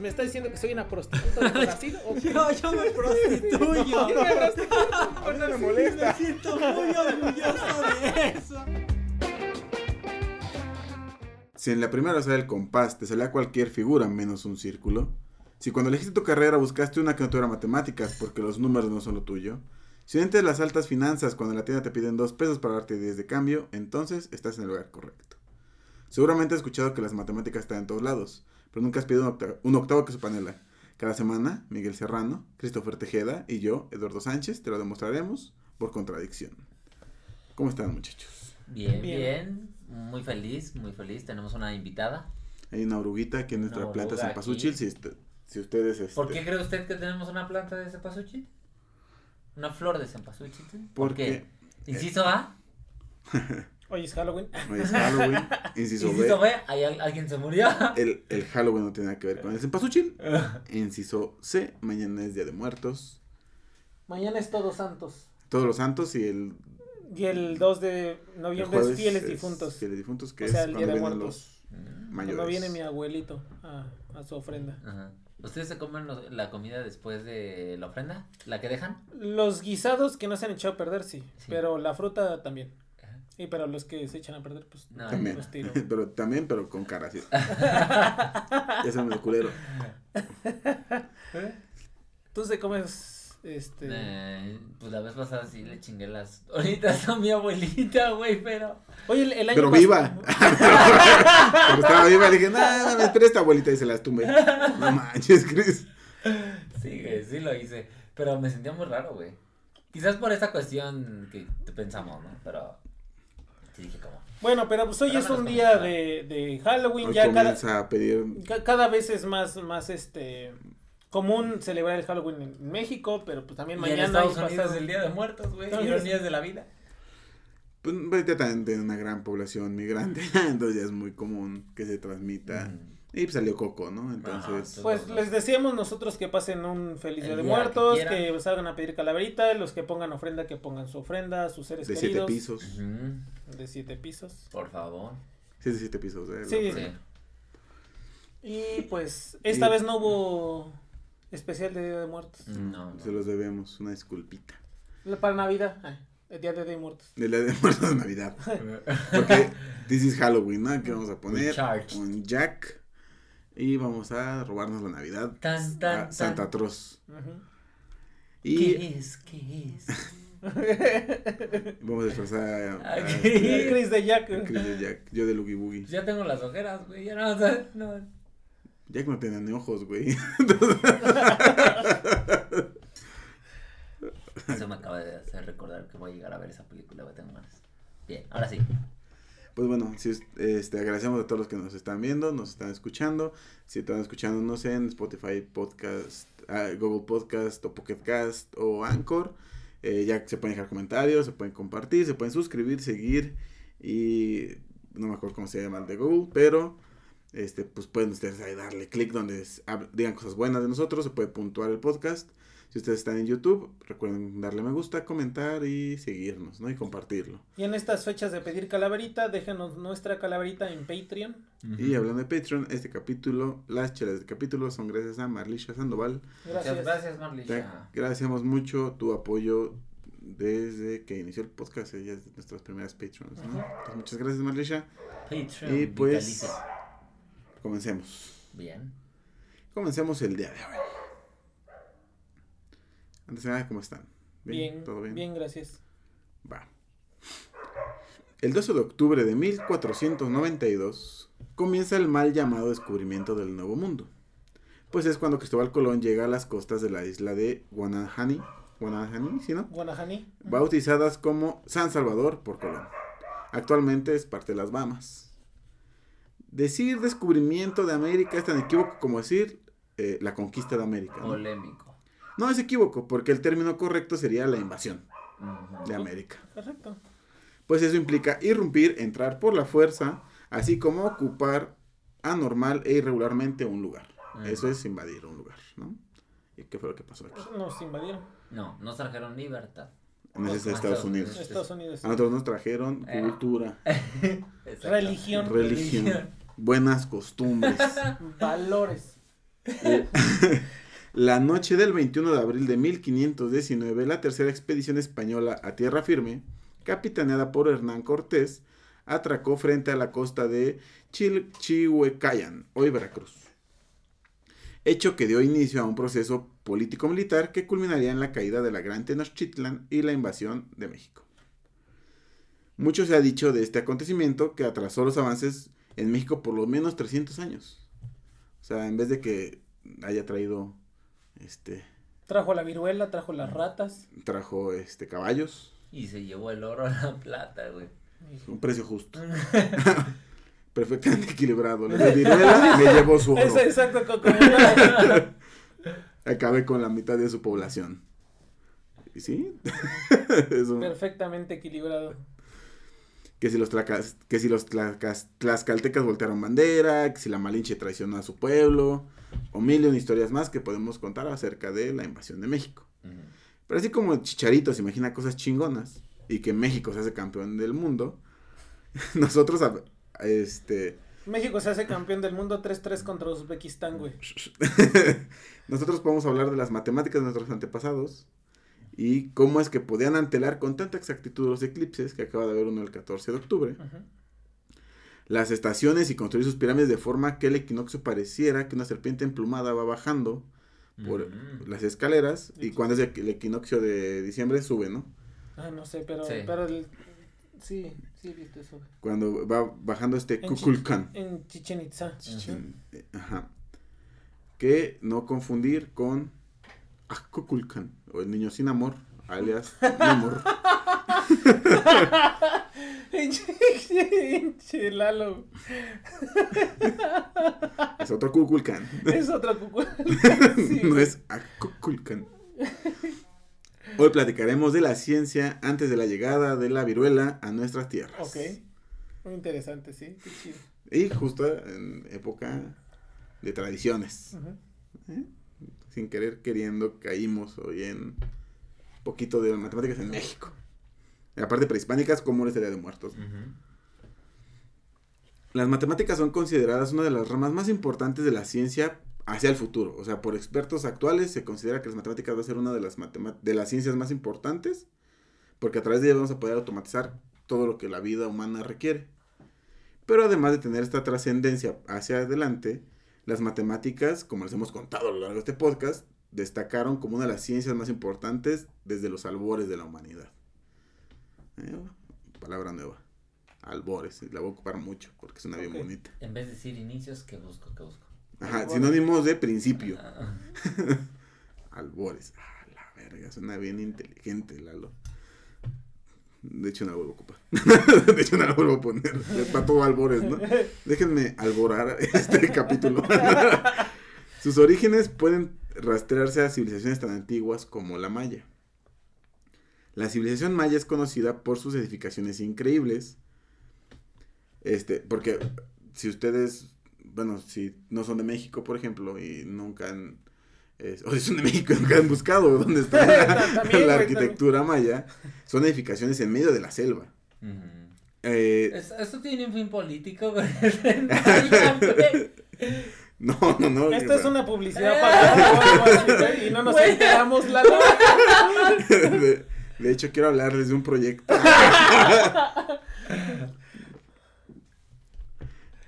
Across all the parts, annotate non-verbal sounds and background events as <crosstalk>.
¿Me está diciendo que soy una prostituta de <laughs> Brasil? ¿O qué? Yo, yo me prostituyo. <laughs> Yo me <laughs> mí no me molesta. Me siento muy orgulloso de eso. Si en la primera usada del compás te salía cualquier figura menos un círculo, si cuando elegiste tu carrera buscaste una que no tuviera matemáticas porque los números no son lo tuyo, si entes las altas finanzas cuando en la tienda te piden dos pesos para darte 10 de cambio, entonces estás en el lugar correcto. Seguramente has escuchado que las matemáticas están en todos lados, pero nunca has pedido un, octa- un octavo que su panela. Cada semana, Miguel Serrano, Christopher Tejeda y yo, Eduardo Sánchez, te lo demostraremos por contradicción. ¿Cómo están muchachos? Bien, Bien. bien. Muy feliz, muy feliz. Tenemos una invitada. Hay una oruguita aquí en nuestra Una planta Cempasúchil. Si, si ustedes. Este, ¿Por qué cree usted que tenemos una planta de cempasúchil? Una flor de cempasúchil. ¿Por Porque qué? Inciso A. <laughs> Hoy es Halloween. hoy es Halloween. <laughs> Inciso Inciso B. B. ahí al- alguien se murió. El, el Halloween no tiene nada que ver con el Cempasúchil. <laughs> Inciso C. Mañana es Día de Muertos. Mañana es Todos Santos. Todos los santos y el. Y el 2 de noviembre es Fieles es Difuntos. Fieles difuntos, que O sea, es el cuando Día de vienen Muertos. los mayores. Cuando viene mi abuelito a, a su ofrenda. Ajá. ¿Ustedes se comen los- la comida después de la ofrenda? ¿La que dejan? Los guisados que no se han echado a perder, sí. Sí. Pero la fruta también. Y pero los que se echan a perder, pues No, También. los <laughs> tiro. pero también, pero con cara así. ya son el culero. Tú se comes, este... Eh, pues la vez pasada sí le chingué las horitas a mi abuelita, güey, pero... Oye, el, el año Pero viva. Cuando <laughs> estaba viva le dije, no, no, me espera esta abuelita y se las tumbé. No <laughs> manches, Chris. Sí, güey, sí lo hice. Pero me sentía muy raro, güey. Quizás por esa cuestión que te pensamos, ¿no? Pero... Sí dije como... Bueno, pero pues hoy Pero es los un día de, de Halloween, Hoy ya cada, a pedir ca- cada vez es más, más este común celebrar el Halloween en México, pero pues también Y en mañana Estados y Unidos pasado. el Día de Muertos, güey. Entonces- Ironías de la vida. Pues ahorita también tiene una gran población migrante, <laughs> entonces ya es muy común que se transmita. Mm. Y pues salió Coco, ¿no? Entonces, Ajá, Pues les decíamos nosotros que pasen un feliz El día de día que muertos, que, quieran. salgan a pedir calaverita, los que pongan ofrenda, que pongan su ofrenda, sus seres de siete queridos. pisos. Ujú, De siete pisos. Por favor. Sí, de siete pisos. ¿eh? Sí. Sí. Y pues <laughs> esta Y- vez no hubo especial de Día de Muertos. No, no. Se los debemos, una disculpita. Para Navidad, ah, el Día de Día de Muertos. De la de muertos de Navidad. <laughs> Porque this is Halloween, ¿no? Que vamos a poner un Jack. Y vamos a robarnos la Navidad. Tan, tan, a tan. Santa Atroz. Ujú. Y ¿Qué es? ¿Qué es? <laughs> vamos a disfrazar a, <laughs> a Aquí. este, Chris de Jack. a Chris de Jack. Yo de Loogie Boogie. Ya tengo las ojeras, güey. Ya no, o sea, no. Jack no tenía ni ojos, güey. <laughs> Eso me acaba de hacer recordar que voy a llegar a ver esa película, güey. Tengo ganas. Bien, ahora sí. Pues bueno, si es- este, agradecemos a todos los que nos están viendo, nos están escuchando. Si están escuchándonos en Spotify Podcast, ah, Google Podcast o Pocket Cast o Anchor, eh, ya se pueden dejar comentarios, se pueden compartir, se pueden suscribir, seguir y no me acuerdo cómo se llama el de Google, pero este, pues pueden ustedes ahí darle clic donde digan cosas buenas de nosotros, se puede puntuar el podcast. Si ustedes están en YouTube, recuerden darle me gusta, comentar y seguirnos, ¿no? Y compartirlo. Y en estas fechas de pedir calaverita, déjenos nuestra calaverita en Patreon. Y hablando de Patreon, este capítulo, las chelas del capítulo son gracias a Marlisha Sandoval. Gracias. Muchas gracias, Te Marlisha. agradecemos mucho tu apoyo desde que inició el podcast. Ella es de nuestras primeras Patreons. ¿no? Entonces, muchas gracias, Marlisha. Patreon. Y pues, comencemos. Bien. Comencemos el día de hoy. Antes de nada, ¿cómo están? Bien, ¿Todo bien? bien, gracias. Va. El 12 de octubre de 1492 comienza el mal llamado descubrimiento del Nuevo Mundo. Pues es cuando Cristóbal Colón llega a las costas de la isla de Guanahani, Guanahani, ¿sí no? Guanahani. Bautizadas como San Salvador por Colón. Actualmente es parte de las Bahamas. Decir descubrimiento de América es tan equívoco como decir eh, la conquista de América. ¿no? Polémico. No, es equívoco, porque el término correcto sería la invasión de América. Correcto. Pues eso implica irrumpir, entrar por la fuerza, así como ocupar anormal e irregularmente un lugar. Ujú. Eso es invadir un lugar, ¿no? ¿Y qué fue lo que pasó aquí? Nos invadieron. No, nos trajeron libertad. En ese es Estados Estados Unidos. Estados Unidos. A nosotros nos trajeron Eh. cultura. <laughs> Religión. religión, buenas costumbres. <laughs> Valores. <laughs> La noche del 21 de abril de 1519, la tercera expedición española a tierra firme, capitaneada por Hernán Cortés, atracó frente a la costa de Chilchihuecayan, hoy Veracruz. Hecho que dio inicio a un proceso político-militar que culminaría en la caída de la Gran Tenochtitlan y la invasión de México. Mucho se ha dicho de este acontecimiento que atrasó los avances en México por lo menos 300 años. O sea, en vez de que haya traído este Trajo la viruela, trajo las ratas. trajo este caballos, Y se llevó el oro a <laughs> la plata, güey. un precio justo. <laughs> Perfectamente equilibrado. Le dio viruela, me llevó su oro. <laughs> Es exacto, co- como una- Acabé con la mitad de su población. ¿Y sí? Eso, perfectamente equilibrado. Que si los, tlacas- que si los tlacas- tlaxcaltecas voltearon bandera, que si la Malinche traicionó a su pueblo, o mil y una historias más que podemos contar acerca de la invasión de México. Pero así como Chicharito se imagina cosas chingonas y que México se hace campeón del mundo, <laughs> nosotros, a- este, México se hace campeón del mundo 3-3 contra Uzbekistán, güey. <laughs> nosotros podemos hablar de las matemáticas de nuestros antepasados y cómo es que podían antelar con tanta exactitud los eclipses, que acaba de haber uno el 14 de octubre, las estaciones y construir sus pirámides de forma que el equinoccio pareciera que una serpiente emplumada va bajando por Ujú. las escaleras y cuando es el equinoccio de diciembre sube, ¿no? Ah, no sé, pero, Sí. pero el... sí, sí he visto eso. Cuando va bajando este Kukulcán. En Chichen Itza. Ajá. Que no confundir con Akukulkan, o el niño sin amor, alias Namor. Lalo. Es otro Kukulkan. Es otro. Sí. no es Akukulkan. Hoy platicaremos de la ciencia antes de la llegada de la viruela a nuestras tierras. Ok. Muy interesante, sí. Qué chido. Y justo en época de tradiciones. ¿eh? Sin querer queriendo caímos hoy en poquito de matemáticas en México. Y aparte prehispánicas como la Día de Muertos. Las matemáticas son consideradas una de las ramas más importantes de la ciencia hacia el futuro. O sea, por expertos actuales se considera que las matemáticas va a ser una de las, de las ciencias más importantes porque a través de ellas vamos a poder automatizar todo lo que la vida humana requiere. Pero además de tener esta trascendencia hacia adelante, las matemáticas, como les hemos contado a lo largo de este podcast, destacaron como una de las ciencias más importantes desde los albores de la humanidad. Eh, palabra nueva. Albores, la voy a ocupar mucho porque es una bien bonita. En vez de decir inicios, ¿qué busco? ¿Qué busco? Ajá, Albores. sinónimos de principio. Ah, <laughs> Albores. Ah, la verga, suena bien inteligente, Lalo. De hecho, no la vuelvo a ocupar. <laughs> De hecho, no la vuelvo a poner. Para todo albores, ¿no? Déjenme alborar este <laughs> capítulo. <laughs> Sus orígenes pueden rastrearse a civilizaciones tan antiguas como la maya. La civilización maya es conocida por sus edificaciones increíbles. Este, porque si ustedes, bueno, si no son de México, por ejemplo, y nunca han, eh, o si son de México nunca han buscado dónde está <laughs> la, También, la arquitectura maya, son edificaciones en medio de la selva. Eh, Es- Esto tiene un fin político, <laughs> no, no, no. Esto es una publicidad así, güey, y no nos enteramos, Lalo. <laughs> de, de hecho, quiero hablarles de un proyecto.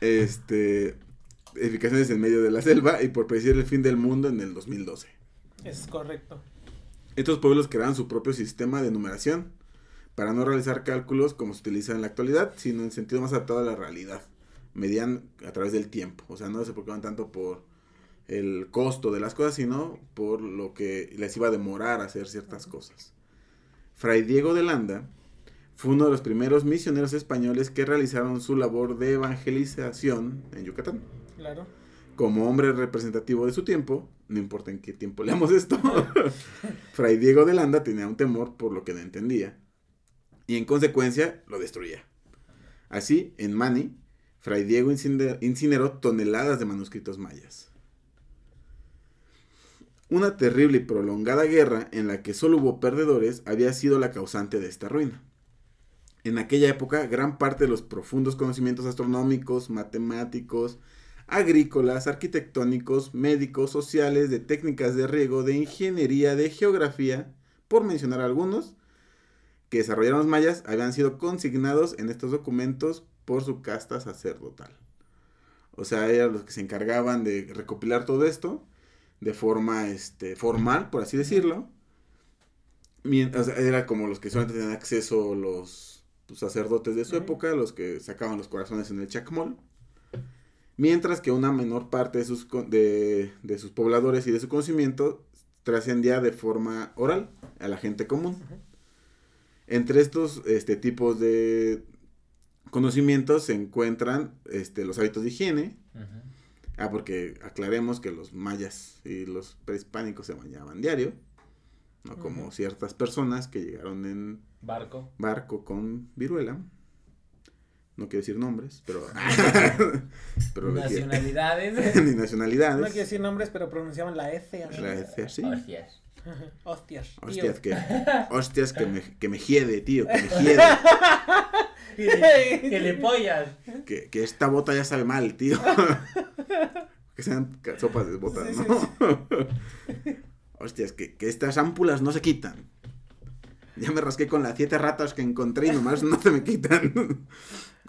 este. Edificaciones en medio de la selva y por predecir el fin del mundo en el 2012. Es correcto. Estos pueblos crearon su propio sistema de numeración para no realizar cálculos como se utiliza en la actualidad, sino en sentido más adaptado a la realidad. Medían a través del tiempo. O sea, no se preocupan tanto por el costo de las cosas, sino por lo que les iba a demorar hacer ciertas cosas. Fray Diego de Landa fue uno de los primeros misioneros españoles que realizaron su labor de evangelización en Yucatán. Como hombre representativo de su tiempo, no importa en qué tiempo leamos esto, <laughs> Fray Diego de Landa tenía un temor por lo que no entendía y en consecuencia lo destruía. Así, en Mani, Fray Diego incineró toneladas de manuscritos mayas. Una terrible y prolongada guerra en la que solo hubo perdedores había sido la causante de esta ruina. En aquella época, gran parte de los profundos conocimientos astronómicos, matemáticos, agrícolas, arquitectónicos, médicos, sociales, de técnicas de riego, de ingeniería, de geografía, por mencionar algunos, que desarrollaron los mayas, habían sido consignados en estos documentos por su casta sacerdotal. O sea, eran los que se encargaban de recopilar todo esto de forma este, formal, por así decirlo. era como los que solamente tenían acceso los pues, sacerdotes de su época, los que sacaban los corazones en el chacmol. Mientras que una menor parte de sus, de, sus pobladores y de su conocimiento trascendía de forma oral a la gente común. Entre estos este, tipos de conocimientos se encuentran este, los hábitos de higiene, Ah, porque aclaremos que los mayas y los prehispánicos se bañaban diario, no como ciertas personas que llegaron en barco, barco con viruela. No quiero decir nombres, pero. <laughs> pero nacionalidades. <laughs> Ni nacionalidades. No quiero decir nombres, pero pronunciaban la F. La F, sí. Hostias. <laughs> Hostias. Hostias, que, hostias que, me, que me hiede, tío, que me hiede. que, le pollas. Que, que esta bota ya sabe mal, tío. que sean sopas de botas, ¿no? Hostias, que, que estas ámpulas no se quitan. Ya me rasqué con las siete ratas que encontré y nomás no se me quitan. <laughs>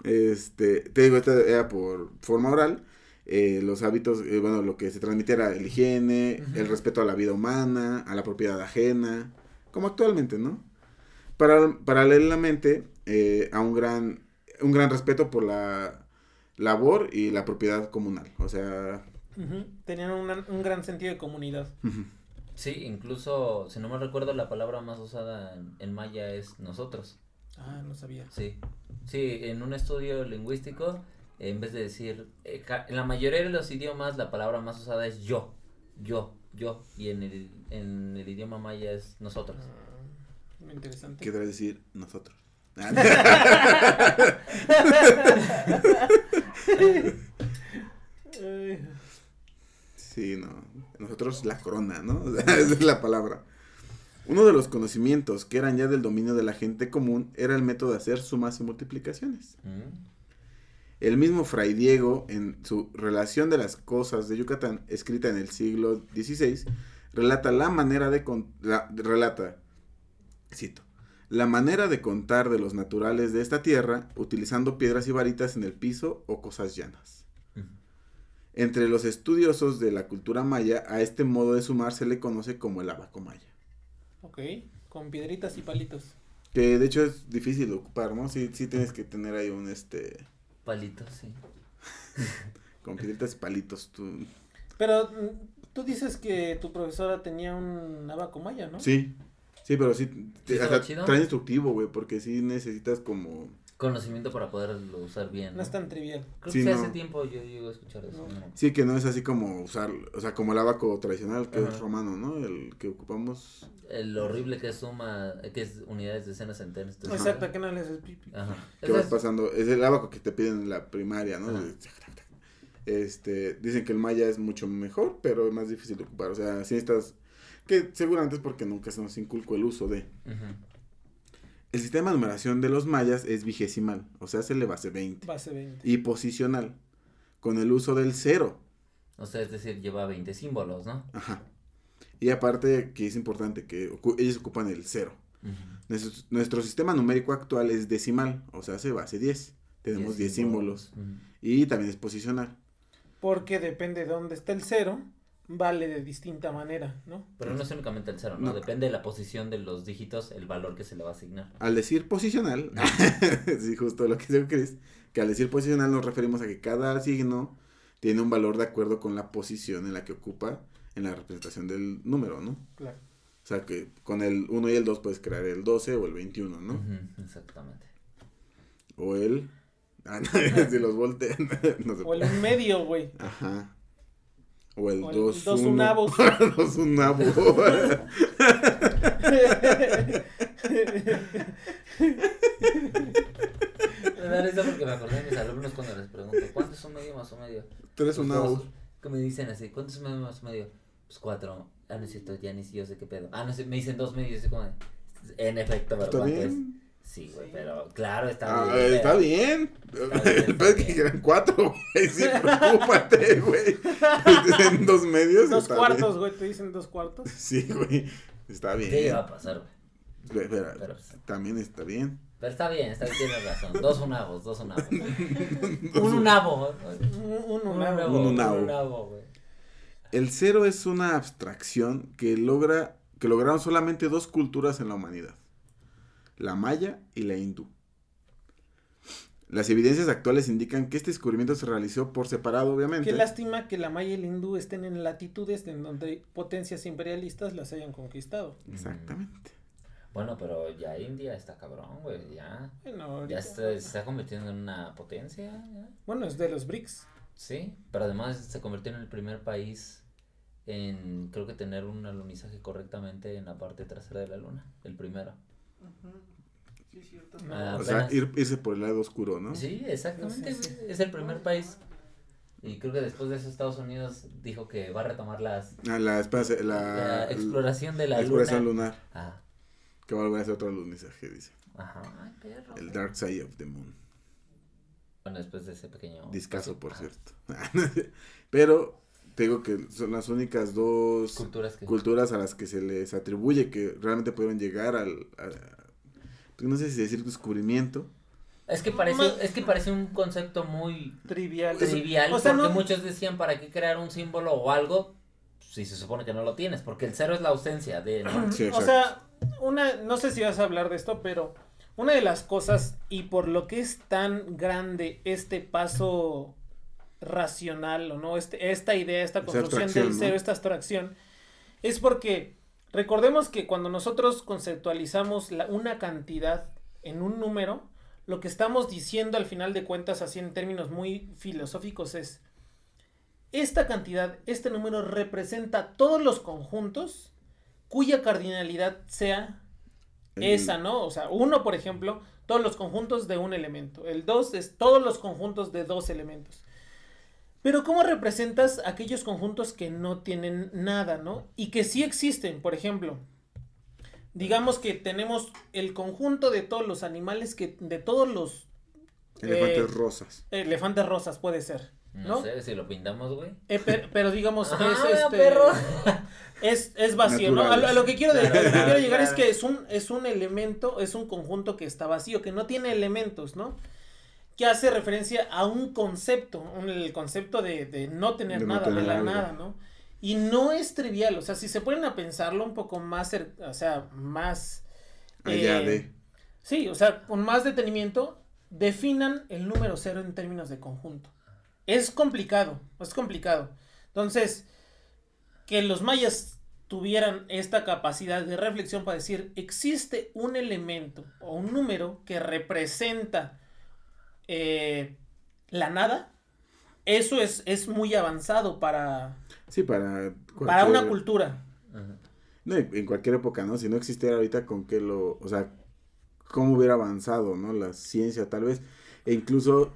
Este, te digo, esta era por forma oral. Eh, los hábitos, eh, bueno, lo que se transmitía era el higiene, el respeto a la vida humana, a la propiedad ajena, como actualmente, ¿no? Para, paralelamente eh, a un gran, un gran respeto por la labor y la propiedad comunal, o sea... Tenían un gran sentido de comunidad. Sí, incluso, si no me recuerdo, la palabra más usada en, maya es nosotros. Ah, no sabía. Sí, sí, en un estudio lingüístico, en vez de decir, eh, en la mayoría de los idiomas la palabra más usada es yo, yo, yo, y en el, en el idioma maya es nosotros. Ah, interesante. ¿Qué quiere decir nosotros? <laughs> <laughs> Sí, no. Nosotros la corona, ¿no? <laughs> esa es la palabra. Uno de los conocimientos que eran ya del dominio de la gente común era el método de hacer sumas y multiplicaciones. Mm. El mismo Fray Diego, en su Relación de las Cosas de Yucatán, escrita en el siglo XVI, relata la manera de... relata, cito, la manera de contar de los naturales de esta tierra utilizando piedras y varitas en el piso o cosas llanas. Entre los estudiosos de la cultura maya, a este modo de sumar se le conoce como el abaco maya. Ok, con piedritas y palitos. Que de hecho es difícil de ocupar, ¿no? Sí, sí tienes que tener ahí un este... Palitos, sí. <laughs> con piedritas y palitos, tú... Pero mm, tú dices que tu profesora tenía un abaco maya, ¿no? Sí, sí, pero sí, trae instructivo, güey, porque sí necesitas como conocimiento para poderlo usar bien. No, es tan trivial. Creo que hace tiempo yo llego a escuchar eso. Sí, que no es así como usar, o sea, como el abaco tradicional que es romano, ¿no? El que ocupamos. El horrible que suma, que es unidades de escenas enteras. Exacto, que no le haces pipi. Ajá. ¿Qué vas pasando? Es el abaco que te piden en la primaria, ¿no? Este, dicen que el maya es mucho mejor, pero es más difícil de ocupar. O sea, si estás, que seguramente es porque nunca se nos inculcó el uso de. El sistema de numeración de los mayas es vigesimal, o sea, se le base 20. Base 20. Y posicional, con el uso del cero. O sea, es decir, lleva 20 símbolos, ¿no? Ajá. Y aparte que es importante que ellos ocupan el cero. nuestro, sistema numérico actual es decimal, o sea, se base 10. Tenemos 10 símbolos. Y también es posicional. Porque depende de dónde está el cero, vale de distinta manera, ¿no? Pero no es únicamente el cero, ¿no? Depende de la posición de los dígitos, el valor que se le va a asignar. Al decir posicional, <laughs> sí, justo lo que dice Chris, que al decir posicional nos referimos a que cada signo tiene un valor de acuerdo con la posición en la que ocupa en la representación del número, ¿no? Claro. O sea que con el 1 y el 2 puedes crear el 12 o el 21, ¿no? exactamente. O el... Ah, <laughs> si los voltean. <laughs> o el medio, güey. Ajá. O el O el 2 dos 1 unavos. <laughs> 2 unavos. <laughs> Me da risa porque me acordé de mis alumnos cuando les pregunto, ¿cuánto es un medio más un medio? 3 Pues unavos. dos. Que me dicen así, ¿cuánto es un medio más un medio? Pues cuatro. Ah, no es cierto, ya ni si yo sé qué pedo. Ah, no sé, me dicen dos medios, así como de, En efecto, pero ¿Está ¿cuánto bien? Sí, güey, pero claro, está Ah, bien. está pero- bien. Está bien, <laughs> El pedo que eran 4, güey. Sí, <laughs> preocúpate, güey. En dos medios. dos está cuartos, bien. güey, te dicen dos cuartos. Sí, güey. Está bien. ¿Qué iba a pasar, güey? Pero, pues, también está bien. pero está bien, está bien, tienes razón. Dos unavos, dos unavos. un unavo. Un, un Un unavo. Un un unavo. unavo, güey. El cero es una abstracción que logra que lograron solamente dos culturas en la humanidad, la maya y la hindú. Las evidencias actuales indican que este descubrimiento se realizó por separado, obviamente. Qué lástima que la maya y el hindú estén en latitudes en donde potencias imperialistas las hayan conquistado. Exactamente. Bueno, pero ya India está cabrón, güey, ya. Bueno, Ya está- se está convirtiendo en una potencia, ya. bueno, es de los BRICS. Sí, pero además se convirtió en el primer país en, creo que tener un alunizaje correctamente en la parte trasera de la luna, el primero. Ah, O sea, ir- irse por el lado oscuro, ¿no? Sí, exactamente, Sí, sí. es el primer país. Y creo que después de eso Estados Unidos dijo que va a retomar las, Ah, la, espérate, la, la exploración de la, la exploración luna. lunar. Ah, Que va a volver a ser otro alunizaje, dice. ajá, ay, perro. El Dark Side of the Moon. Bueno, después de ese pequeño... Discaso, por Ajá. cierto. <laughs> Pero te digo que son las únicas dos Culturas que... culturas a las que se les atribuye que realmente pudieron llegar al... a- pues no sé si decir descubrimiento. Es que parece, es que parece un concepto muy Trivial. trivial, O sea, porque no- muchos decían para qué crear un símbolo o algo si se supone que no lo tienes, porque el cero es la ausencia de, ¿no? Sí, o sea, una, no sé si vas a hablar de esto, pero una de las cosas y por lo que es tan grande este paso racional o no, este, esta idea, esta construcción del ¿no? cero, esta abstracción, es porque recordemos que cuando nosotros conceptualizamos la, una cantidad en un número, lo que estamos diciendo al final de cuentas, así en términos muy filosóficos, es esta cantidad, este número representa todos los conjuntos cuya cardinalidad sea El- esa, ¿no? O sea, uno, por ejemplo, todos los conjuntos de un elemento. El dos es todos los conjuntos de dos elementos. Pero ¿cómo representas aquellos conjuntos que no tienen nada, ¿no? Y que sí existen, por ejemplo. Digamos que tenemos el conjunto de todos los animales que de todos los Elefantes eh, rosas. elefantes rosas puede ser, No, ¿no? sé si lo pintamos, güey. Eh, per- pero, digamos <laughs> es vea, este perro. <laughs> es, es vacío, ¿no? A lo, a lo que quiero, de- a lo que Claro, quiero llegar es claro. que es un, es un elemento, es un conjunto que está vacío, que no tiene elementos, ¿no? Que hace referencia a un concepto, un- el concepto de, de no tener De no nada, tener de la algo. nada, ¿no? Y no es trivial, o sea, si se ponen a pensarlo un poco más, o sea, más... Allá eh, de. Sí, o sea, con más detenimiento, definan el número cero en términos de conjunto. Es complicado, es complicado. Entonces, que los mayas tuvieran esta capacidad de reflexión para decir, existe un elemento o un número que representa eh, la nada, eso es, es muy avanzado para, Sí, para. para una cultura. Ajá. No, en cualquier época, ¿no? Si no existiera ahorita, ¿con qué lo. O sea, cómo hubiera avanzado, ¿no? La ciencia, tal vez. E incluso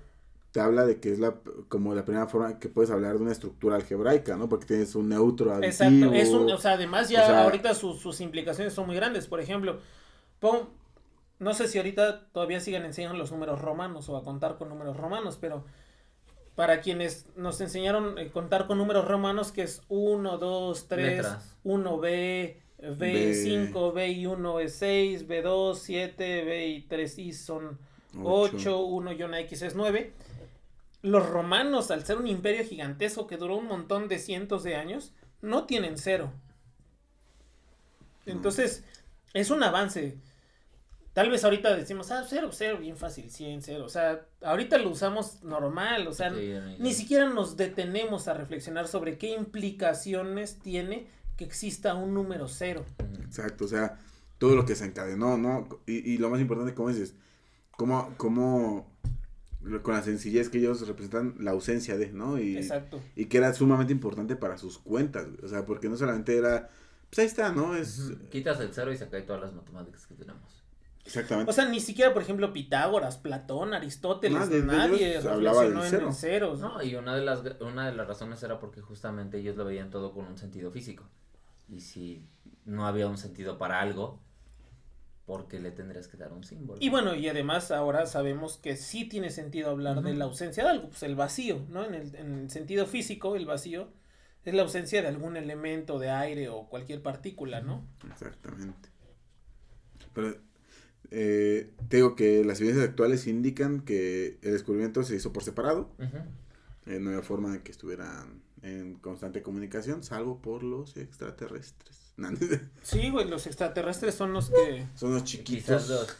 te habla de que es la como la primera forma que puedes hablar de una estructura algebraica, ¿no? Porque tienes un neutro aditivo. Exacto, es un, o sea, además ya o sea- ahorita sus, sus implicaciones son muy grandes. Por ejemplo, pon- no sé si ahorita todavía siguen enseñando los números romanos o a contar con números romanos, pero para quienes nos enseñaron a contar con números romanos, que es 1, 2, 3, Letras. 1B, B5, B1 es 6, B2, 7, B y 3 y son 8, 1 y una X es 9. Los romanos, al ser un imperio gigantesco que duró un montón de cientos de años, no tienen cero. Entonces, es un avance. Tal vez ahorita decimos, ah, cero, cero, bien fácil, 100, cero. O sea, ahorita lo usamos normal, o sea, Sí, ni siquiera nos detenemos a reflexionar sobre qué implicaciones tiene que exista un número cero. Exacto, o sea, todo lo que se encadenó, ¿no? Y, y lo más importante, como dices, cómo, cómo con la sencillez que ellos representan la ausencia de, ¿no? Y, Exacto. y que era sumamente importante para sus cuentas, o sea, porque no solamente era, pues ahí está, ¿no? Es. Quitas el cero y se caen todas las matemáticas que tenemos. Exactamente. O sea, ni siquiera, por ejemplo, Pitágoras, Platón, Aristóteles, Nadie nadie, ellos hablaba del en cero. el cero. No, y una de las una de las razones era porque justamente ellos lo veían todo con un sentido físico. Y si no había un sentido para algo, porque le tendrías que dar un símbolo. Y bueno, y además ahora sabemos que sí tiene sentido hablar de la ausencia de algo, pues el vacío, ¿no? En el, en el sentido físico, el vacío es la ausencia de algún elemento de aire o cualquier partícula, ¿no? Exactamente. Pero eh, te digo que las evidencias actuales indican que el descubrimiento se hizo por separado. Ujú. Eh, no había forma de que estuvieran en constante comunicación, salvo por los extraterrestres. <laughs> Sí, güey, los extraterrestres son los que... Son los chiquitos. <laughs> los,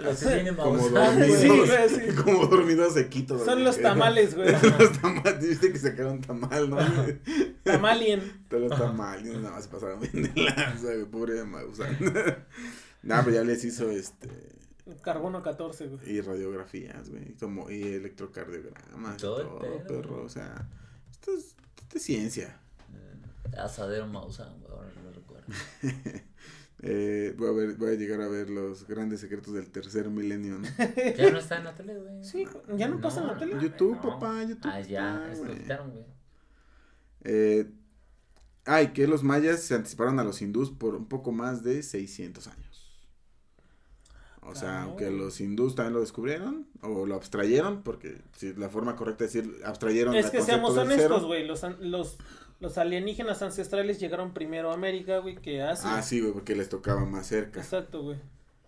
los que tienen Como Maussan, dormidos. Sí, güey. sí. <laughs> Como dormidos sequitos. Son güey. los tamales, güey. los tamales. Viste que sacaron tamal, ¿no? Tamalien. Todos los tamales nada más se pasaron bien de lanza, güey. Pobre Maussan. Nada, pero ya les hizo este. Carbono 14, güey. Y radiografías, güey. Y, tomo- y electrocardiogramas. y Todo el Todo, pedo, perro. güey. O sea, esto es, esto es ciencia. Eh, Asadero Maussan, güey, ahora lo recuerdo. <laughs> Eh, voy, a ver, voy a llegar a ver los grandes secretos del tercer milenio, ¿no? <laughs> Ya no está en la tele, güey. Sí, ya no pasa en la tele. YouTube, papá, YouTube Ah, ya, está, quitaron, güey. Eh, ay, que los mayas se anticiparon a los hindús por un poco más de 600 años. O sea, Cabrón. aunque los hindús también lo descubrieron o lo abstrayeron, porque si la forma correcta es decir abstrayeron Es que seamos honestos, güey. Los, an- los, los alienígenas ancestrales llegaron primero a América, güey, que a Asia. Ah, sí, güey, porque les tocaba más cerca. Exacto, güey.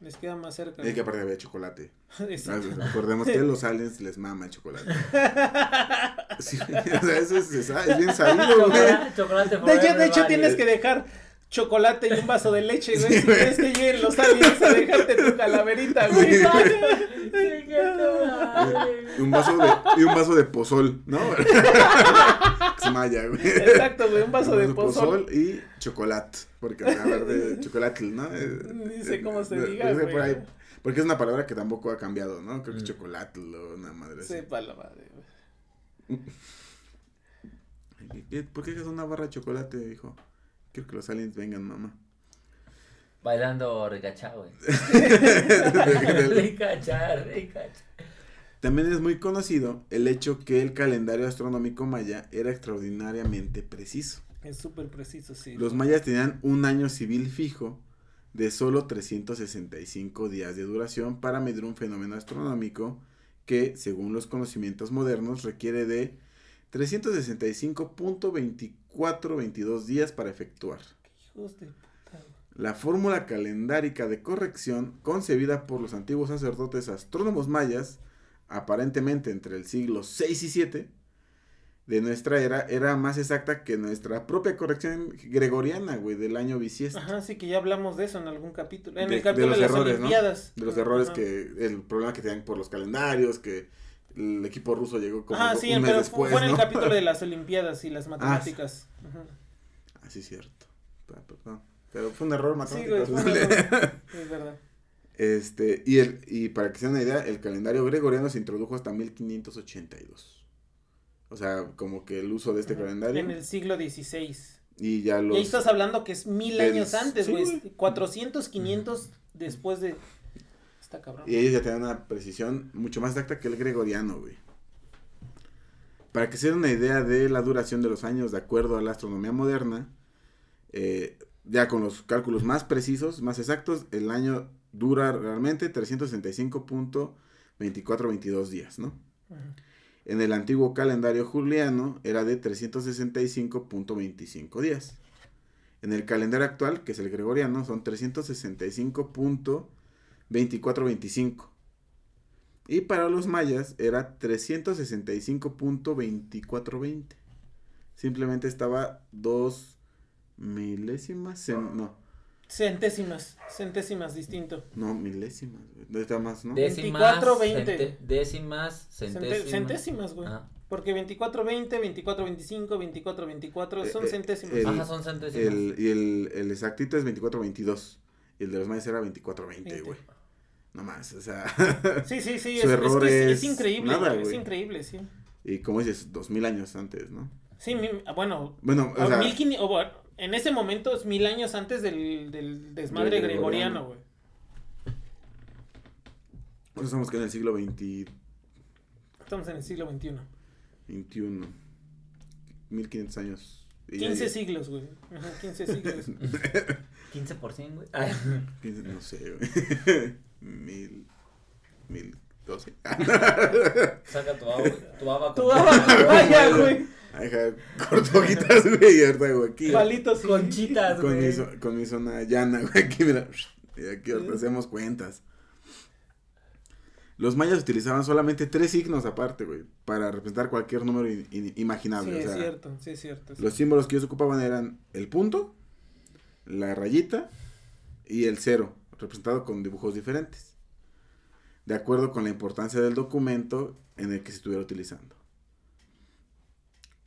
Les queda más cerca. Es que aparte había chocolate. <laughs> Exacto. Ah, Recordemos que a los aliens les mama el chocolate. <laughs> Sí, <laughs> o sea, eso es, bien sabido, güey. Chocolate, chocolate De hecho, de tienes que dejar chocolate y un vaso de leche, güey. Sí, si quieres que lleguen los aliens a dejarte tu calaverita, güey. Sí. Un vaso de, y un vaso de pozol, ¿no? <laughs> Es maya, güey. Exacto, güey. Un vaso de Un pozol. y chocolate. Porque hablar de chocolate, ¿no? Ni sé cómo se diga, por güey. ahí, porque es una palabra que tampoco ha cambiado, ¿no? Creo que Mm. chocolate o una madre así. Sepa la madre, güey. ¿Qué- qué- ¿Por qué es una barra de chocolate, hijo? Quiero que los aliens vengan, mamá. Bailando ricachá, güey. <laughs> <laughs> Del- Ricachá, ricachá. También es muy conocido el hecho que el calendario astronómico maya era extraordinariamente preciso. Es súper preciso, sí. Los mayas tenían un año civil fijo de solo 365 días de duración para medir un fenómeno astronómico que, según los conocimientos modernos, requiere de 365.2422 días para efectuar. Hijos de puta. La fórmula calendárica de corrección, concebida por los antiguos sacerdotes astrónomos mayas, aparentemente entre el siglo 6 y 7 de nuestra era, era más exacta que nuestra propia corrección gregoriana, güey, del año bisiesto. Ajá, sí que ya hablamos de eso en algún capítulo. En De- el capítulo de de, los las errores, ¿no? De los errores Ajá. que, el problema que tenían por los calendarios, que el equipo ruso llegó como un sí, mes pero después, fue en el capítulo de <laughs> las Olimpiadas y las matemáticas. Ajá. Así es cierto. Ah, Perdón. Pero fue un error Sí, matemático. güey, <laughs> es verdad. Este, y, el, y para que se den una idea, el calendario gregoriano se introdujo hasta 1582. O sea, como que el uso de este Ajá. calendario. En el siglo XVI. Y ya los. Y ahí estás hablando que es mil años antes, sí, güey. güey. 400, 500 después de... Está cabrón. Y ellos ya tenían una precisión mucho más exacta que el gregoriano, güey. Para que se den una idea de la duración de los años de acuerdo a la astronomía moderna, eh, ya con los cálculos más precisos, más exactos, el año dura realmente 365.2422 días, ¿no? Ajá. En el antiguo calendario juliano era de 365.25 días. En el calendario actual, que es el gregoriano, son 365.2425. Y para los mayas era 365.2420. Simplemente estaba dos milésimas, no, Centésimas, centésimas distinto. no, milésimas, güey. ¿Dónde está más, no? De- Décimas, 24, 20. cente- décimas, centésimas. centésimas, güey. Ah, Porque 24, 20, 24, 25, 24, 24 son Eh, centésimas. el- Ajá, son centésimas. El, y el, el exactito es 2422. Y el de los mayas era 2420, 20. güey. No más, o sea. Sí, sí, sí, <laughs> Su es, es error que es, es es increíble, nada, güey, es increíble, sí. y como dices, dos mil años antes, ¿no? Sí, mi- bueno, Bueno, o a sea, 1500 o bueno, en ese momento es mil años antes del, del desmadre Del gregoriano, gregoriano. güey. nosotros estamos que en el siglo XX, Estamos en el siglo XXI. 21, 1500 años. Y ya 15 llega- siglos, güey. Ajá, 15 siglos. <laughs> 15 por 100, güey. Ay, 15, no sé, güey. <laughs> Mil, mil doce. saca tu agua, tu agua. Ah, vaya, güey. Ajá, corto hojitas, güey, y ahorita, güey, aquí. Palitos Conchitas, Con mi, güey. zo- con mi zona llana, güey, aquí, mira. Y aquí ahorita hacemos cuentas. Los mayas utilizaban solamente tres signos aparte, güey, para representar cualquier número in- in- Sí, imaginable. o es cierto, sí, es cierto. sí. Los símbolos que ellos ocupaban eran el punto, la rayita y el cero, representado con dibujos diferentes, de acuerdo con la importancia del documento en el que se estuviera utilizando.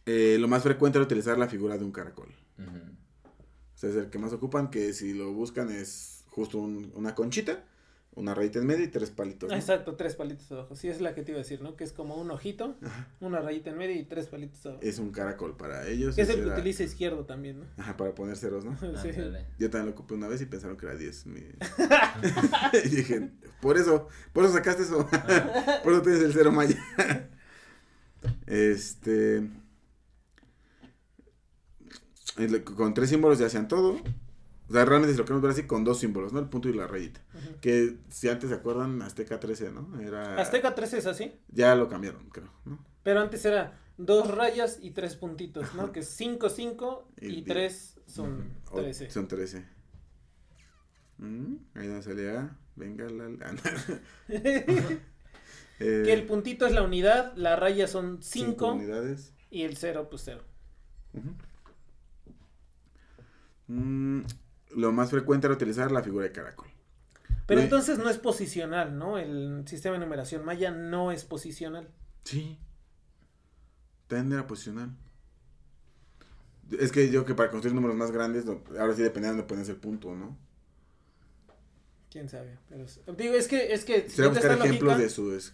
Eh, lo más frecuente era utilizar la figura de un caracol. O sea, es el que más ocupan, que si lo buscan es justo un- una conchita, una rayita en medio y tres palitos. ¿no? Exacto, tres palitos abajo. Sí, es la que te iba a decir, ¿no? Que es como un ojito, una rayita en medio y tres palitos abajo. Es un caracol para ellos. Es el que era- utiliza izquierdo también, ¿no? Ajá, para poner ceros, ¿no? <laughs> Sí. Yo también lo ocupé una vez y pensaron que era 10. mi- <laughs> <laughs> y dije, por eso, por eso sacaste eso. por eso tienes el cero maya. este. Con tres símbolos ya hacían todo. O sea, realmente si lo queremos ver así, con dos símbolos, ¿no? El punto y la rayita. Que si antes se acuerdan, Azteca 13, ¿no? Era... Azteca 13 es así, Ya lo cambiaron, creo, ¿no? pero antes era dos rayas y tres puntitos, ¿no? Que es 5, 5 Y y diez. 3 son O- 13. Son 13. Mm, ahí no salía. Venga la. la- <laughs> Eh, que el puntito es la unidad, la raya son cinco 5 unidades. y el 0 pues 0. Ujú. Mm, lo más frecuente era utilizar la figura de caracol. Pero entonces no es posicional, ¿no? El sistema de numeración maya no es posicional. Sí. También era posicional. Es que yo que para construir números más grandes, ahora sí dependía de ponías el punto, ¿no? Quién sabe. Pero es- digo, es que, es que siguiendo buscar ejemplos lógica, de su.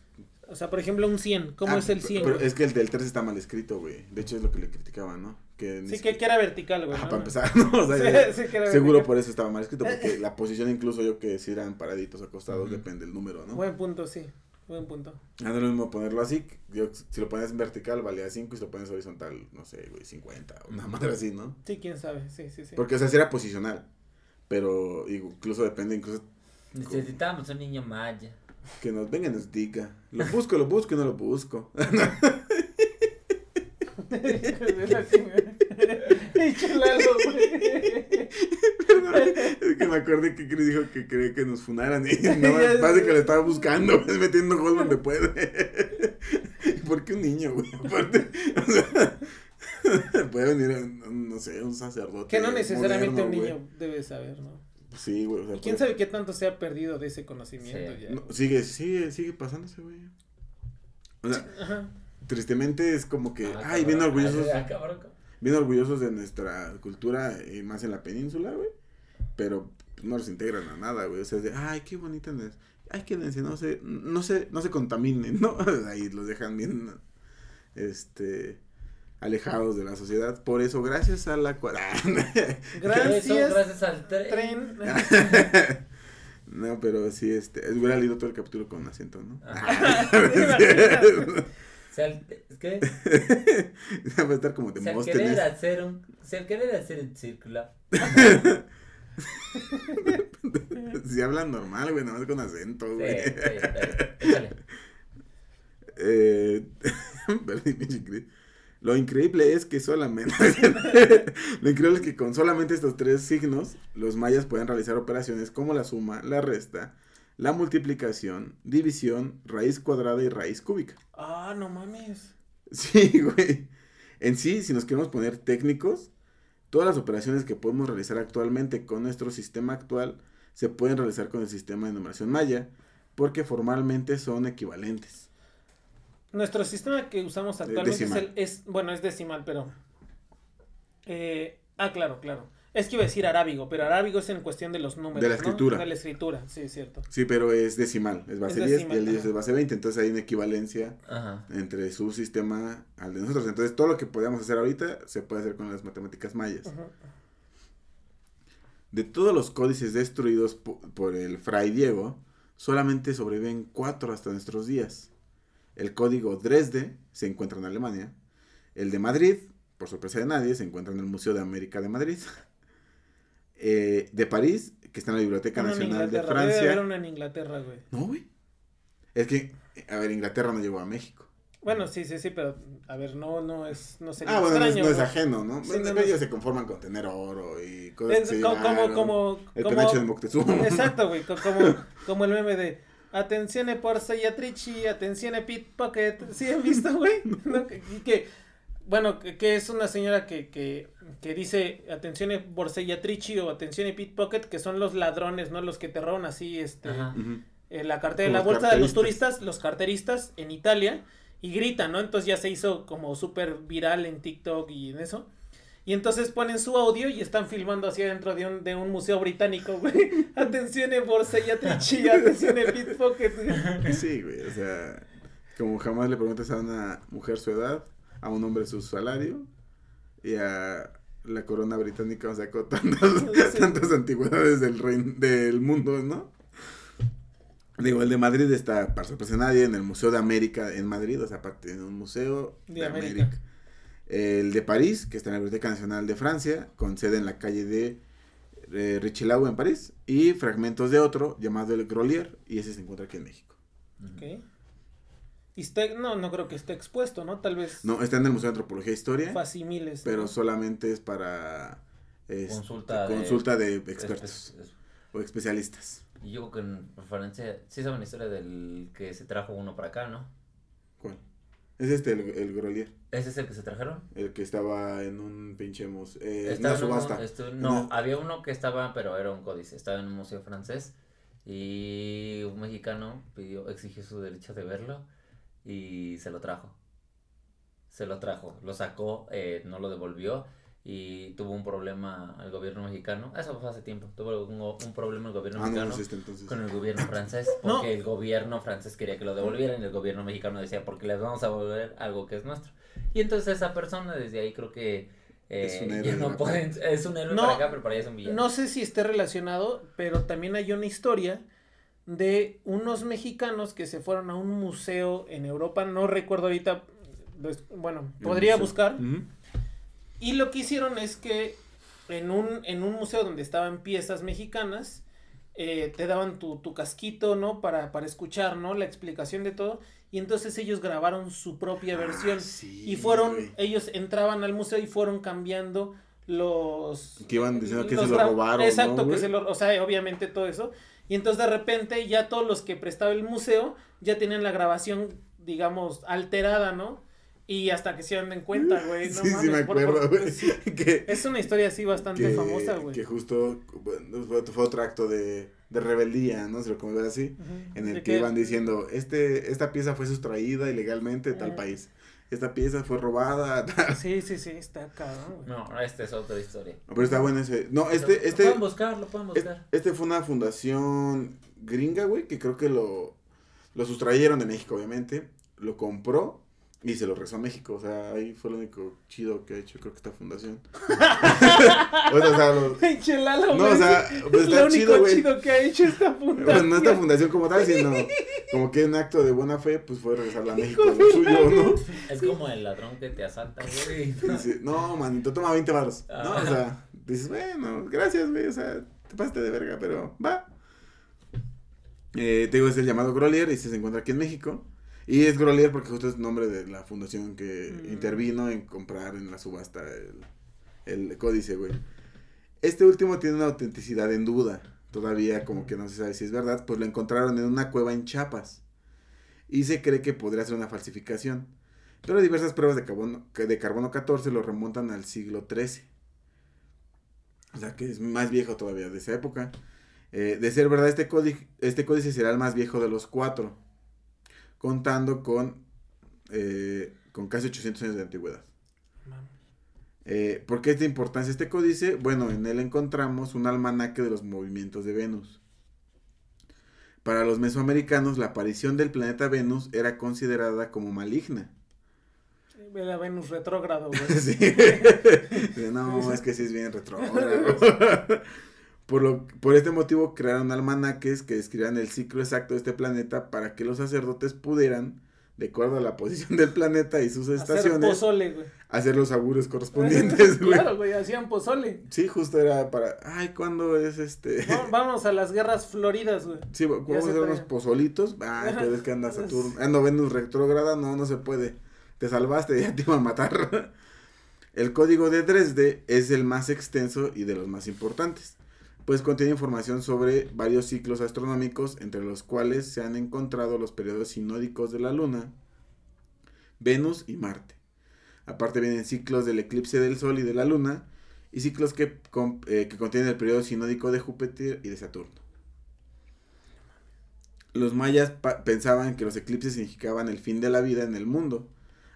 O sea, por ejemplo, un 100. ¿Cómo Ah, es el pero- 100? Pero güey? es que el del 3 está mal escrito, güey. De hecho, es lo que le criticaban, ¿no? Que Sí, que, que era vertical, güey. Ajá, ¿no? para empezar, <laughs> ¿no? O sea, Sí, ya- sí, que era seguro vertical. por eso estaba mal escrito, porque <laughs> la posición incluso yo que si eran paraditos acostados, depende del número, ¿no? Buen punto, sí. Buen punto. Ah, no es lo mismo ponerlo así, yo, si lo pones en vertical valía 5 y si lo pones horizontal, no sé, güey, 50, una madre así, ¿no? Sí, quién sabe. Sí, sí, sí. Porque, o sea, sí era posicional, pero incluso depende, incluso Necesitamos un niño maya. Que nos venga y nos diga, lo busco, lo busco y no lo busco. <laughs> Es que me acordé que Chris dijo que quería que nos funaran y <laughs> nada más parece que lo estaba buscando, es <laughs> metiendo gol donde puede. ¿Por qué un niño, güey? Aparte, o sea, puede venir, no sé, un sacerdote. Que no necesariamente moderno, un güey. niño debe saber, ¿no? Sí, güey. O sea, Y quién puede- sabe qué tanto se ha perdido de ese conocimiento Sí. ya. no, sigue, sigue, sigue pasándose, güey. O sea, Ajá. tristemente es como que, Ah, ay, bien cabrón. orgullosos, Ah, cabrón. bien orgullosos de nuestra cultura y más en la península, güey. Pero no los integran a nada, güey. O sea, es de, ay, qué bonita es. Ay, quédense, no se, no se, no se contaminen, <laughs> ¿no? <laughs> Ahí los dejan bien, este, alejados de la sociedad. Por eso, gracias a la <laughs> Gracias, Eso, gracias al tren. tren. <laughs> No, pero sí, este, hubiera leído todo el capítulo con acento, ¿no? <laughs> O sea, el- es que Va a estar como si al Demóstenes. querer hacer un, si al querer hacer un círculo, Si hablan normal, güey, nada más con acento, sí, güey. sí, dale, échale. Eh, perdí, Chris. Lo increíble es que solamente. <laughs> lo increíble es que con solamente estos tres signos, los mayas pueden realizar operaciones como la suma, la resta, la multiplicación, división, raíz cuadrada y raíz cúbica. Ah, no mames. Sí, güey. En sí, si nos queremos poner técnicos, todas las operaciones que podemos realizar actualmente con nuestro sistema actual se pueden realizar con el sistema de numeración maya, porque formalmente son equivalentes. Nuestro sistema que usamos actualmente es, decimal. el, es, bueno, es decimal, pero... eh, ah, claro, claro. Es que iba a decir arábigo, pero arábigo es en cuestión de los números. De la ¿no? escritura. De la escritura, sí, es cierto. Sí, pero es decimal, es base Es 10 decimal, y el 10 ajá. es base 20, entonces hay una equivalencia Ajá. entre su sistema al de nosotros. Entonces todo lo que podamos hacer ahorita se puede hacer con las matemáticas mayas. Ujú. De todos los códices destruidos po- por el fray Diego, solamente sobreviven cuatro hasta nuestros días. El código Dresde se encuentra en Alemania. El de Madrid, por sorpresa de nadie, se encuentra en el Museo de América de Madrid. <laughs> Eh, de París, que está en la Biblioteca Nacional de Inglaterra, debe haber Francia. uno en Inglaterra, güey. No, güey. Es que, a ver, Inglaterra no llegó a México. Bueno, sí, sí, sí, pero a ver, no, no es, no sería Ah, bueno, no es, extraño. no es ¿no? ajeno, ¿no? Sí, no, no ellos se conforman con tener oro y cosas que Es se co- como, como, El como- penacho de Moctezuma. Exacto, güey, co- como, como el meme de Atenzione por Sayatrici, Atenzione Pickpocket, ¿sí han visto, güey? <laughs> ¿No? Que, que, bueno, que, que es una señora que, que, que dice Atenzione por Sayatrici o Atenzione Pickpocket, que son los ladrones, ¿no? Los que te roban así, este, Ajá. Eh, la cartera Como la los bolsa de los turistas, los carteristas en Italia, y gritan, ¿no? Entonces ya se hizo como súper viral en TikTok y en eso. Y entonces ponen su audio y están filmando hacia dentro de un, de un museo británico, güey. <laughs> Atención en bolsa y atención, atención en pickpocket. güey. <laughs> Sí, güey, o sea, como jamás le preguntas a una mujer su edad, a un hombre su salario, y a la corona británica sacó tantas, <laughs> Sí. tantas antigüedades del rein- del mundo, ¿no? Digo, el de Madrid está, para sorpresa de nadie, en el Museo de América en Madrid, o sea, aparte en un museo De de, América. América. El de París, que está en la Biblioteca Nacional de Francia, con sede en la calle de eh, Richelieu en París, y fragmentos de otro llamado el Grolier, y ese se encuentra aquí en México. Ok. Y está, no, no creo que esté expuesto, ¿no? Tal vez No, está en el Museo de Antropología e Historia, facimiles. pero ¿no? solamente es para Consulta de- consulta de expertos o especialistas. Y yo creo que en Francia, sí saben la historia del que se trajo uno para acá, ¿no? Es este, el, el Grolier, ¿Ese es el que se trajeron? el que estaba en un pinche museo, eh, una subasta. no, Una- había uno que estaba, pero era un códice, estaba en un museo francés y un mexicano pidió, exigió su derecho de verlo y se lo trajo. Se lo trajo, lo sacó, eh, no lo devolvió y tuvo un problema el gobierno mexicano. Eso fue hace tiempo, tuvo un, un problema el gobierno Ah, no, no mexicano este entonces. con el gobierno francés <laughs> No. porque el gobierno francés quería que lo devolvieran y el gobierno mexicano decía porque les vamos a devolver algo que es nuestro y entonces esa persona desde ahí creo que eh, Es un héroe ya no pueden es un héroe No, para acá pero para allá es un villano No sé si esté relacionado, pero también hay una historia de unos mexicanos que se fueron a un museo en Europa, no recuerdo ahorita, pues, bueno, podría buscar. Y lo que hicieron es que en un, en un museo donde estaban piezas mexicanas, eh, te daban tu, tu casquito, ¿no? Para, para escuchar, ¿no? La explicación de todo, y entonces ellos grabaron su propia versión. Ah, sí, Y fueron, güey. ellos entraban al museo y fueron cambiando los... Que iban diciendo que se lo robaron, Exacto, ¿no, que se lo, o sea, obviamente todo eso. Y entonces de repente ya todos los que prestaba el museo ya tenían la grabación, digamos, alterada, ¿no? Y hasta que se den cuenta, güey. No <laughs> sí, sí me acuerdo, güey. <laughs> sí. Es una historia así bastante que- famosa, güey. Que justo bueno, fue, fue otro acto de, de rebeldía, ¿no? Si lo como ver así. En el que iban diciendo, este, esta pieza fue sustraída ilegalmente de tal país. Esta pieza fue robada, <laughs> tal. Sí, sí, sí, está cabrón, güey. no esta es otra historia Pero está bueno ese. No, este, Lo este, pueden buscar lo pueden es- buscar este fue una fundación gringa, güey, que creo que lo, lo sustrayeron de México, obviamente. Lo compró y se lo rezó a México. O sea, ahí fue lo único chido que ha hecho, creo que esta fundación. <laughs> <laughs> o sea, o sea, lo- Pinche Lalo, no, o sea, pues es está lo único chido, que ha hecho esta fundación. <laughs> Bueno, no esta fundación como tal, sino como que un acto de buena fe, pues fue regresarle a México lo suyo, ¿no? es como el ladrón que te asalta güey no, manito, toma 20 baros. No, Ah. o sea, dices, bueno, gracias, güey, o sea, te pasaste de verga, pero va. Eh, te digo, es el llamado Grolier y se encuentra aquí en México. Y es Grolier porque justo es el nombre de la fundación que Mm. intervino en comprar en la subasta el, el códice, güey. Este último tiene una autenticidad en duda. Todavía como que no se sabe si es verdad. Pues lo encontraron en una cueva en Chiapas. Y se cree que podría ser una falsificación. Pero diversas pruebas de carbono, de carbono 14 lo remontan al siglo XIII. O sea que es más viejo todavía de esa época. Eh, de ser verdad, este códice, este códice será el más viejo de los cuatro. Contando con, eh, con casi 800 años de antigüedad. Eh, ¿Por qué es de importancia este códice? Bueno, en él encontramos un almanaque de los movimientos de Venus. Para los mesoamericanos, la aparición del planeta Venus era considerada como maligna. Era Venus retrógrado, <laughs> güey. sí. <laughs> no, es que sí es bien retrógrado. <laughs> por, lo, por este motivo crearon almanaques que describían el ciclo exacto de este planeta para que los sacerdotes pudieran de acuerdo a la posición <laughs> del planeta y sus estaciones. Hacer pozole, güey. Hacer los augurios correspondientes, <laughs> güey. claro, güey, hacían pozole. Sí, justo era para, ay, ¿cuándo es este? <laughs> vamos a las guerras floridas, güey. Sí, vamos a hacer unos pozolitos. Ay, pero es que anda Saturno. Ah, no, Venus retrógrada, no, no se puede. Te salvaste, ya te iba a matar. El código de Dresde es el más extenso y de los más importantes pues contiene información sobre varios ciclos astronómicos, entre los cuales se han encontrado los periodos sinódicos de la Luna, Venus y Marte. Aparte vienen ciclos del eclipse del Sol y de la Luna, y ciclos que, eh, que contienen el periodo sinódico de Júpiter y de Saturno. Los mayas pensaban que los eclipses significaban el fin de la vida en el mundo,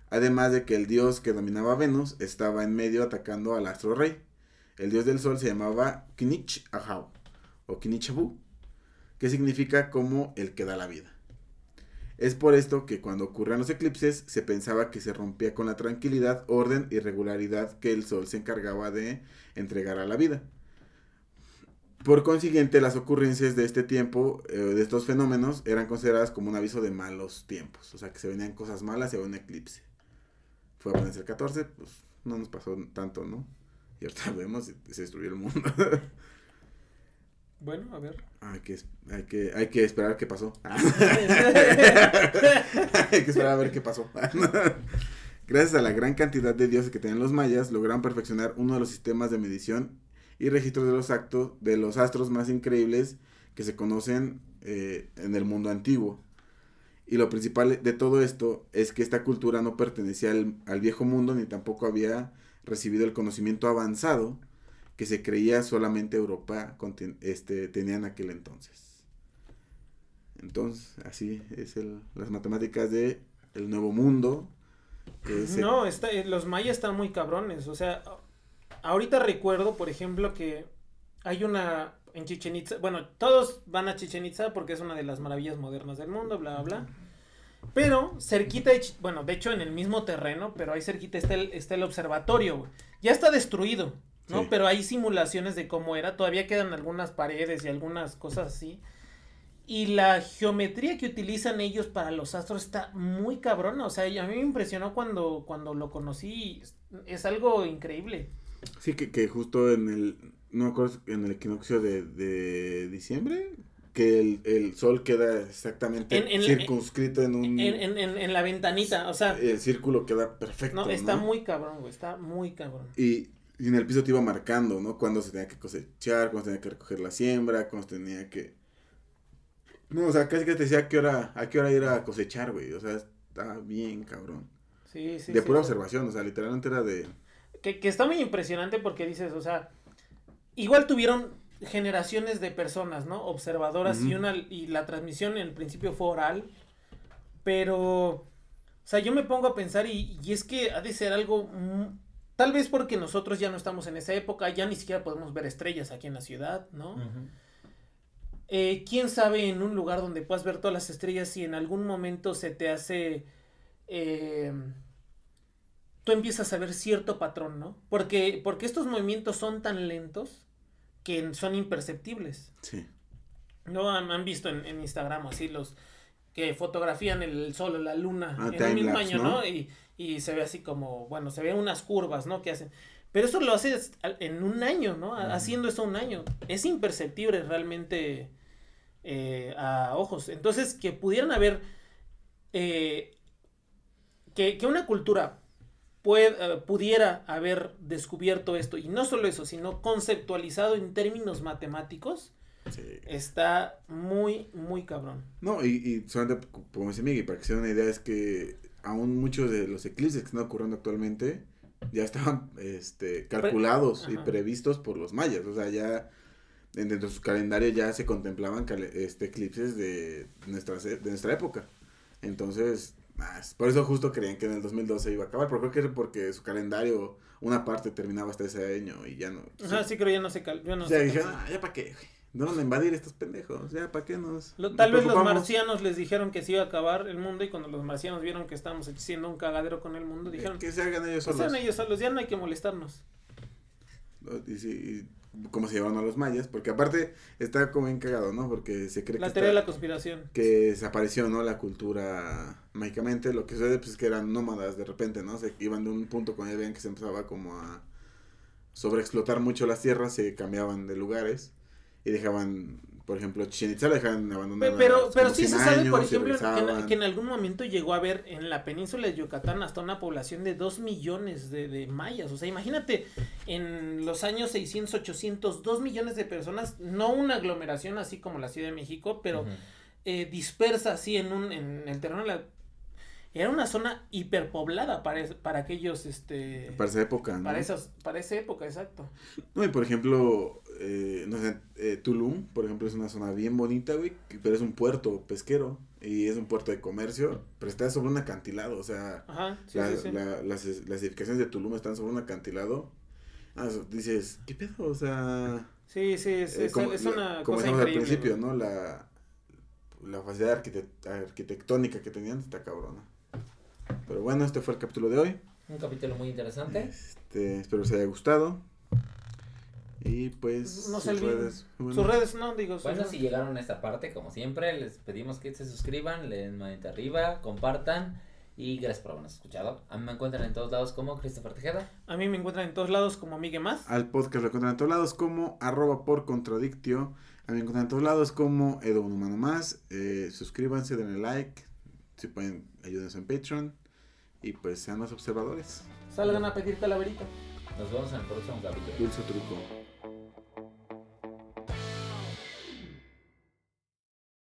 además de que el dios que dominaba Venus estaba en medio atacando al astro rey. El dios del sol se llamaba Kinich Ahau o Kinichabu, que significa como el que da la vida. Es por esto que cuando ocurrían los eclipses se pensaba que se rompía con la tranquilidad, orden y regularidad que el sol se encargaba de entregar a la vida. Por consiguiente, las ocurrencias de este tiempo, eh, de estos fenómenos, eran consideradas como un aviso de malos tiempos. O sea, que se venían cosas malas y había un eclipse. Fue a el 14, pues no nos pasó tanto, ¿no? Y ahorita <laughs> vemos se destruyó el mundo. <laughs> Bueno, a ver. Hay que, hay que, hay que esperar qué pasó. <laughs> hay que esperar a ver qué pasó. Gracias a la gran cantidad de dioses que tenían los mayas, lograron perfeccionar uno de los sistemas de medición y registro de los actos de los astros más increíbles que se conocen eh, en el mundo antiguo. Y lo principal de todo esto es que esta cultura no pertenecía al, al viejo mundo ni tampoco había recibido el conocimiento avanzado que se creía solamente Europa este, tenía en aquel entonces. Entonces, así es el, las matemáticas de nuevo mundo. no, está, eh, los mayas están muy cabrones. O sea, ahorita recuerdo, por ejemplo, que hay una en Chichen Itza. Bueno, todos van a Chichen Itza porque es una de las maravillas modernas del mundo, bla, bla, bla. Pero cerquita, bueno, de hecho en el mismo terreno, pero ahí cerquita está el, está el observatorio, Ya está destruido, ¿no? Pero hay simulaciones de cómo era. Todavía quedan algunas paredes y algunas cosas así. Y la geometría que utilizan ellos para los astros está muy cabrona. O sea, a mí me impresionó cuando, cuando lo conocí. Es algo increíble. Sí, que, que justo en el, no me acuerdo, en el equinoccio de, de diciembre, que el, el, sol queda exactamente circunscrito en, un... En, en, en, la ventanita, o sea... El círculo queda perfecto, No, está muy cabrón, güey, está muy cabrón. Y, y, en el piso te iba marcando, ¿no? Cuando se tenía que cosechar, cuando se tenía que recoger la siembra, cuando se tenía que... No, o sea, casi que te decía a qué hora, a qué hora ir a cosechar, güey, o sea, está bien cabrón. Sí, sí, De pura observación, o sea, literalmente era de... Que, que está muy impresionante porque dices, o sea, igual tuvieron generaciones de personas, ¿no? Observadoras y una y la transmisión en el principio fue oral, pero o sea, yo me pongo a pensar y, y es que ha de ser algo tal vez porque nosotros ya no estamos en esa época, ya ni siquiera podemos ver estrellas aquí en la ciudad, ¿no? eh, quién sabe en un lugar donde puedas ver todas las estrellas si en algún momento se te hace eh, tú empiezas a ver cierto patrón, ¿no? Porque porque estos movimientos son tan lentos que son imperceptibles. Sí. No han, visto en, Instagram así los que fotografían el sol o la luna ah, en el mismo año, ¿no? Y, y, se ve así como, bueno, se ven unas curvas, ¿no? Que hacen. Pero eso lo haces en un año, ¿no? Haciendo eso un año. Es imperceptible realmente eh, a ojos. Entonces, que pudieran haber. Eh, que, que una cultura eh, pudiera haber descubierto esto, y no solo eso, sino conceptualizado en términos matemáticos, está muy, muy cabrón. No, y, y solamente, como dice Miguel, para que se den una idea, es que aún muchos de los eclipses que están ocurriendo actualmente ya estaban este, calculados y previstos por los mayas, o sea, ya dentro de su calendario ya se contemplaban este, eclipses de nuestra, de nuestra época. Entonces, más. Por eso justo creían que en el 2012 iba a acabar, pero creo que porque su calendario, una parte terminaba hasta ese año y ya no. Ajá, sí, creo ya no se cal... ya no o sea, se dijeron, ah, ya para qué. No van a invadir estos pendejos, ya para qué nos. Lo- nos tal vez los marcianos les dijeron que se iba a acabar el mundo y cuando los marcianos vieron que estábamos haciendo un cagadero con el mundo, dijeron, que se hagan ellos solos. sean ellos solos, ya no hay que molestarnos. Y, sí, y cómo se llevaron a los mayas, porque aparte está como bien cagado, ¿no? Porque se cree La que, teoría de la conspiración. que desapareció, ¿no? La cultura mágicamente. Lo que sucede pues, es que eran nómadas de repente, ¿no? Se iban de un punto cuando ya veían que se empezaba como a sobreexplotar mucho las tierras, se cambiaban de lugares y dejaban, por ejemplo, Chichen Itza la dejaban Pe- abandonada. Pero, pero sí 100 se sabe, por años, ejemplo, que en, regresaban. que en algún momento llegó a haber en la península de Yucatán hasta una población de 2 millones de, de mayas. O sea, imagínate, en los años 600, 800, 2 millones de personas, no una aglomeración así como la Ciudad de México, pero Ujú. eh, dispersa así en, un, en el terreno de la... Era una zona hiperpoblada para, es- para aquellos, este... Para esa época, ¿no? para, esas, para esa época, exacto. No, y por ejemplo, eh, no sé, eh, Tulum, por ejemplo, es una zona bien bonita, güey, pero es un puerto pesquero y es un puerto de comercio, pero está sobre un acantilado, o sea, Ajá, sí, la- sí, sí. la- las, las edificaciones de Tulum están sobre un acantilado. Ah, dices, ¿qué pedo? O sea, Sí, sí, es, eh, es- como, es la- una como cosa decíamos al principio. ¿no? La, la facilidad arquitect- arquitectónica que tenían está cabrona. Pero bueno, este fue el capítulo de hoy. Un capítulo muy interesante. Este, espero os haya gustado. Y pues, No sus olviden. redes. bueno. Sus redes, no, digo, Bueno, redes. si llegaron a esta parte, como siempre, les pedimos que se suscriban, le den manita arriba, compartan y gracias por habernos escuchado. A mí me encuentran en todos lados como Christopher Tejeda. A mí me encuentran en todos lados como Miguel Más. Al podcast lo encuentran en todos lados como arroba por contradictio. A mí me encuentran en todos lados como Edo Un Humano Más. Eh, suscríbanse, denle like. Si pueden, ayúdense en Patreon. Y pues sean más observadores. Salgan a pedir calaverita. Nos vemos en el próximo capítulo. Dulce truco.